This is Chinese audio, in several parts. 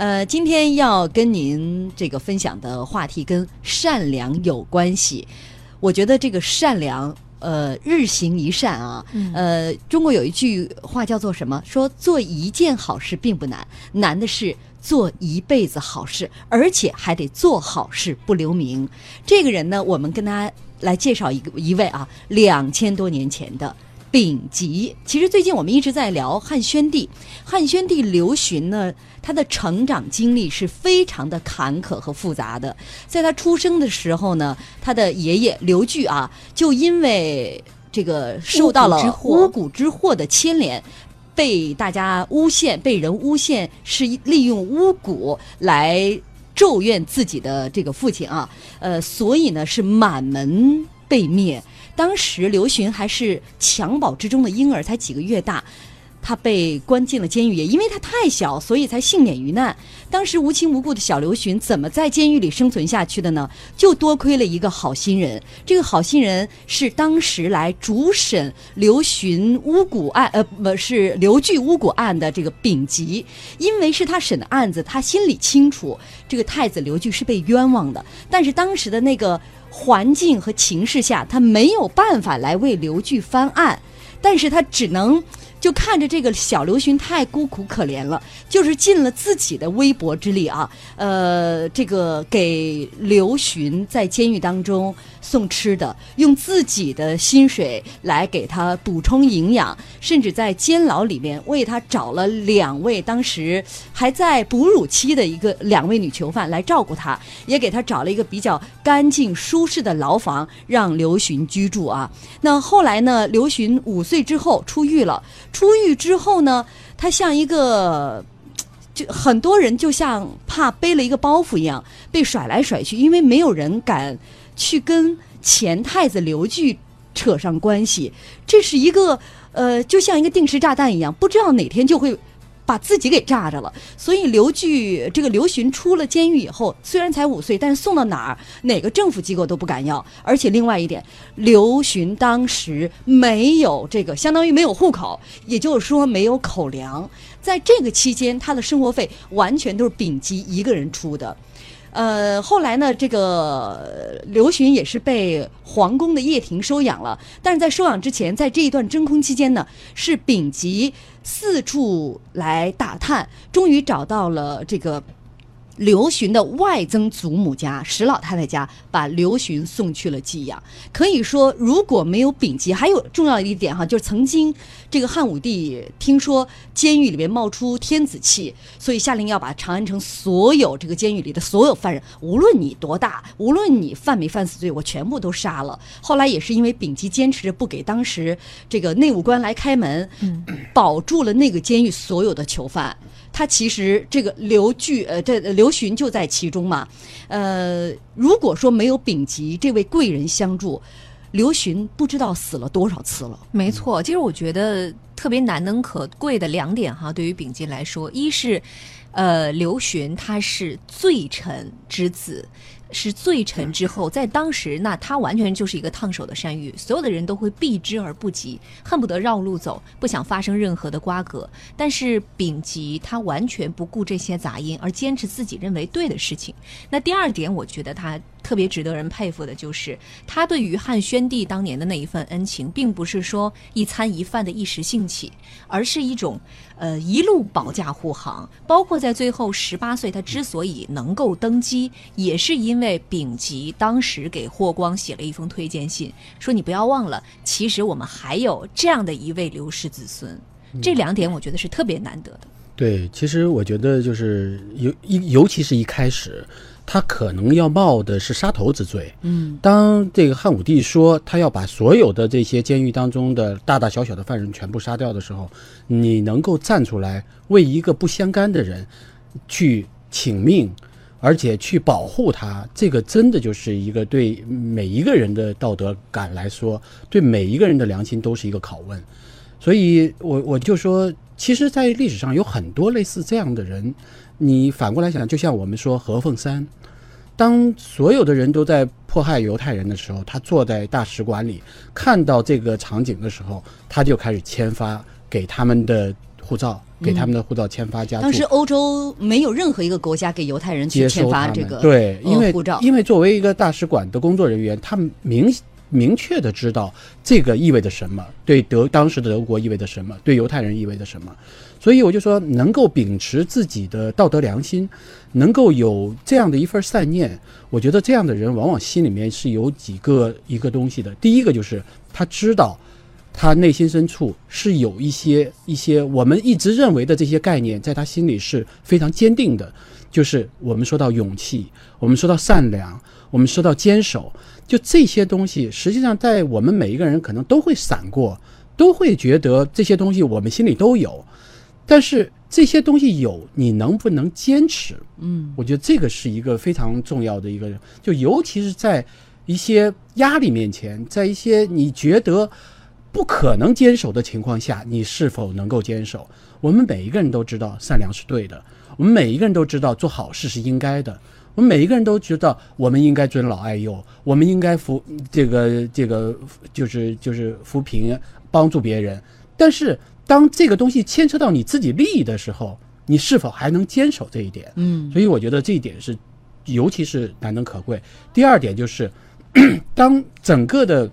呃，今天要跟您这个分享的话题跟善良有关系。我觉得这个善良，呃，日行一善啊。呃，中国有一句话叫做什么？说做一件好事并不难，难的是做一辈子好事，而且还得做好事不留名。这个人呢，我们跟大家来介绍一个一位啊，两千多年前的。丙吉，其实最近我们一直在聊汉宣帝。汉宣帝刘询呢，他的成长经历是非常的坎坷和复杂的。在他出生的时候呢，他的爷爷刘据啊，就因为这个受到了巫蛊之祸的牵连，被大家诬陷，被人诬陷是利用巫蛊来咒怨自己的这个父亲啊。呃，所以呢，是满门被灭。当时刘询还是襁褓之中的婴儿，才几个月大，他被关进了监狱。也因为他太小，所以才幸免于难。当时无亲无故的小刘询怎么在监狱里生存下去的呢？就多亏了一个好心人。这个好心人是当时来主审刘询巫蛊案，呃，不是刘据巫蛊案的这个丙吉。因为是他审的案子，他心里清楚这个太子刘据是被冤枉的。但是当时的那个。环境和情势下，他没有办法来为刘据翻案，但是他只能。就看着这个小刘询太孤苦可怜了，就是尽了自己的微薄之力啊，呃，这个给刘询在监狱当中送吃的，用自己的薪水来给他补充营养，甚至在监牢里面为他找了两位当时还在哺乳期的一个两位女囚犯来照顾他，也给他找了一个比较干净舒适的牢房让刘询居住啊。那后来呢，刘询五岁之后出狱了。出狱之后呢，他像一个，就很多人就像怕背了一个包袱一样被甩来甩去，因为没有人敢去跟前太子刘据扯上关系。这是一个呃，就像一个定时炸弹一样，不知道哪天就会。把自己给炸着了，所以刘据这个刘询出了监狱以后，虽然才五岁，但是送到哪儿哪个政府机构都不敢要。而且另外一点，刘询当时没有这个，相当于没有户口，也就是说没有口粮。在这个期间，他的生活费完全都是丙吉一个人出的。呃，后来呢，这个刘询也是被皇宫的掖庭收养了。但是在收养之前，在这一段真空期间呢，是丙吉四处来打探，终于找到了这个。刘询的外曾祖母家石老太太家，把刘询送去了寄养。可以说，如果没有丙吉，还有重要的一点哈，就是曾经这个汉武帝听说监狱里面冒出天子气，所以下令要把长安城所有这个监狱里的所有犯人，无论你多大，无论你犯没犯死罪，我全部都杀了。后来也是因为丙吉坚持着不给当时这个内务官来开门，保住了那个监狱所有的囚犯。他其实这个刘据呃，这刘刘询就在其中嘛，呃，如果说没有丙吉这位贵人相助，刘询不知道死了多少次了。没错，其实我觉得特别难能可贵的两点哈，对于丙吉来说，一是，呃，刘询他是罪臣之子。是罪臣之后，在当时，那他完全就是一个烫手的山芋，所有的人都会避之而不及，恨不得绕路走，不想发生任何的瓜葛。但是丙吉他完全不顾这些杂音，而坚持自己认为对的事情。那第二点，我觉得他特别值得人佩服的就是，他对于汉宣帝当年的那一份恩情，并不是说一餐一饭的一时兴起，而是一种。呃，一路保驾护航，包括在最后十八岁，他之所以能够登基，也是因为丙吉当时给霍光写了一封推荐信，说你不要忘了，其实我们还有这样的一位刘氏子孙。这两点我觉得是特别难得的。对，其实我觉得就是尤尤其是一开始。他可能要冒的是杀头之罪。嗯，当这个汉武帝说他要把所有的这些监狱当中的大大小小的犯人全部杀掉的时候，你能够站出来为一个不相干的人去请命，而且去保护他，这个真的就是一个对每一个人的道德感来说，对每一个人的良心都是一个拷问。所以，我我就说，其实，在历史上有很多类似这样的人。你反过来想，就像我们说何凤山。当所有的人都在迫害犹太人的时候，他坐在大使馆里，看到这个场景的时候，他就开始签发给他们的护照，给他们的护照签发加注。当时欧洲没有任何一个国家给犹太人去签发这个们对，因为护照，因为作为一个大使馆的工作人员，他们明明确的知道这个意味着什么，对德当时的德国意味着什么，对犹太人意味着什么，所以我就说，能够秉持自己的道德良心，能够有这样的一份善念，我觉得这样的人往往心里面是有几个一个东西的。第一个就是他知道。他内心深处是有一些一些我们一直认为的这些概念，在他心里是非常坚定的。就是我们说到勇气，我们说到善良，我们说到坚守，就这些东西，实际上在我们每一个人可能都会闪过，都会觉得这些东西我们心里都有。但是这些东西有，你能不能坚持？嗯，我觉得这个是一个非常重要的一个，就尤其是在一些压力面前，在一些你觉得不可能坚守的情况下，你是否能够坚守？我们每一个人都知道善良是对的，我们每一个人都知道做好事是应该的，我们每一个人都知道我们应该尊老爱幼，我们应该扶这个这个就是就是扶贫帮助别人。但是当这个东西牵扯到你自己利益的时候，你是否还能坚守这一点？嗯所以我觉得这一点是，尤其是难能可贵。第二点就是，当整个的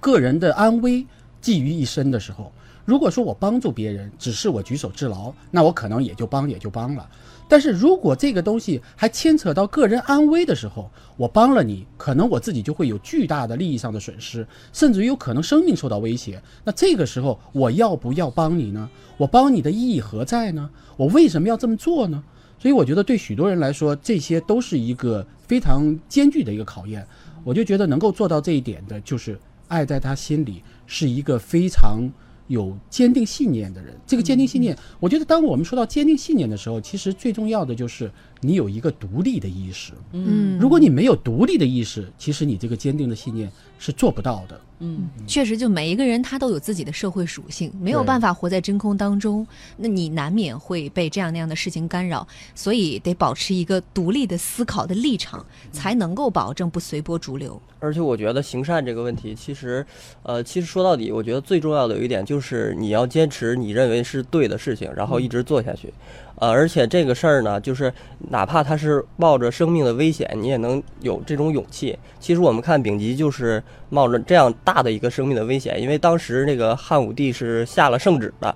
个人的安危寄于一身的时候，如果说我帮助别人只是我举手之劳，那我可能也就帮也就帮了。但是如果这个东西还牵扯到个人安危的时候，我帮了你，可能我自己就会有巨大的利益上的损失，甚至于有可能生命受到威胁。那这个时候我要不要帮你呢？我帮你的意义何在呢？我为什么要这么做呢？所以我觉得对许多人来说，这些都是一个非常艰巨的一个考验。我就觉得能够做到这一点的，就是爱在他心里是一个非常有坚定信念的人。这个坚定信念，我觉得当我们说到坚定信念的时候，其实最重要的就是你有一个独立的意识。嗯，如果你没有独立的意识，其实你这个坚定的信念是做不到的。嗯确实，就每一个人他都有自己的社会属性，没有办法活在真空当中，那你难免会被这样那样的事情干扰，所以得保持一个独立的思考的立场，才能够保证不随波逐流。而且我觉得行善这个问题，其实，呃，其实说到底，我觉得最重要的有一点就是你要坚持你认为是对的事情，然后一直做下去。呃，而且这个事儿呢，就是哪怕他是冒着生命的危险，你也能有这种勇气。其实我们看丙吉就是冒着这样大的一个生命的危险，因为当时那个汉武帝是下了圣旨的，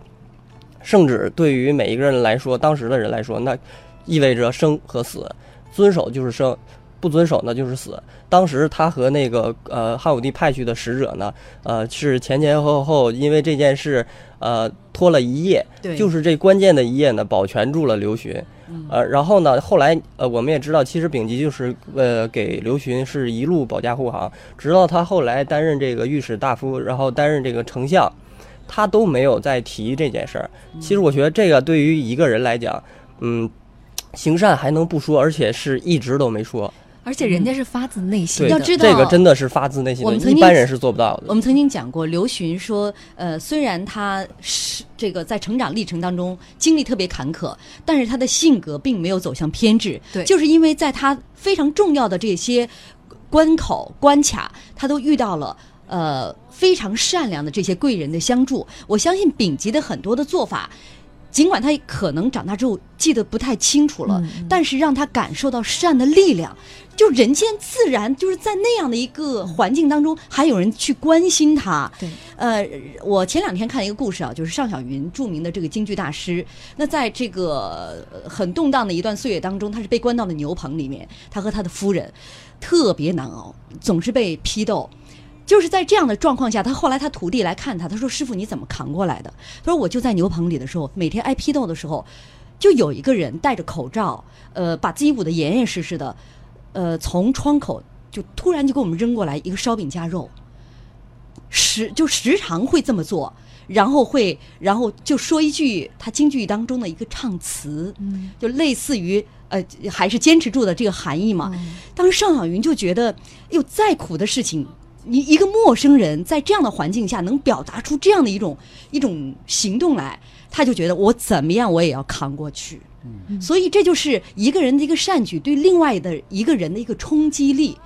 圣旨对于每一个人来说，当时的人来说，那意味着生和死，遵守就是生，不遵守呢就是死。当时他和那个呃汉武帝派去的使者呢，呃是前前后后因为这件事呃拖了一夜，就是这关键的一夜呢保全住了刘询。呃，然后呢，后来呃我们也知道，其实丙吉就是呃给刘询是一路保驾护航，直到他后来担任这个御史大夫，然后担任这个丞相，他都没有再提这件事儿。其实我觉得这个对于一个人来讲，嗯，行善还能不说，而且是一直都没说。而且人家是发自内心，的，要知道这个真的是发自内心的，我们曾经一般人是做不到的。我们曾经讲过，刘询说，呃，虽然他是这个在成长历程当中经历特别坎坷，但是他的性格并没有走向偏执，对就是因为在他非常重要的这些关口关卡，他都遇到了。呃，非常善良的这些贵人的相助，我相信丙吉的很多的做法，尽管他可能长大之后记得不太清楚了，嗯但是让他感受到善的力量，就人间自然就是在那样的一个环境当中，还有人去关心他。对，呃，我前两天看一个故事啊，就是尚小云著名的这个京剧大师。那在这个呃很动荡的一段岁月当中，他是被关到了牛棚里面，他和他的夫人特别难熬，总是被批斗。就是在这样的状况下，他后来他徒弟来看他，他说：“师傅，你怎么扛过来的？”他说：“我就在牛棚里的时候，每天挨批斗的时候，就有一个人戴着口罩，呃，把自己捂得严严实实的，呃，从窗口就突然就给我们扔过来一个烧饼夹肉，时就时常会这么做，然后会然后就说一句他京剧当中的一个唱词，嗯就类似于呃还是坚持住的这个含义嘛。嗯当时尚小云就觉得，哎呦，再苦的事情，你一个陌生人在这样的环境下能表达出这样的一种一种行动来，他就觉得我怎么样我也要扛过去。所以这就是一个人的一个善举对另外的一个人的一个冲击力。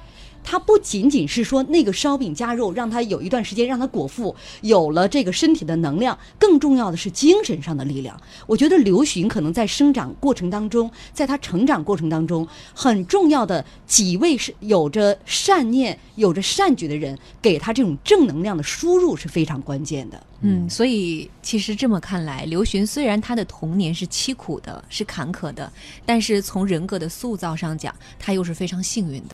它不仅仅是说那个烧饼夹肉让他有一段时间让他果腹，有了这个身体的能量，更重要的是精神上的力量。我觉得刘询可能在生长过程当中，在他成长过程当中，很重要的几位是有着善念、有着善举的人，给他这种正能量的输入是非常关键的。嗯，所以其实这么看来，刘询虽然他的童年是凄苦的，是坎坷的，但是从人格的塑造上讲，他又是非常幸运的。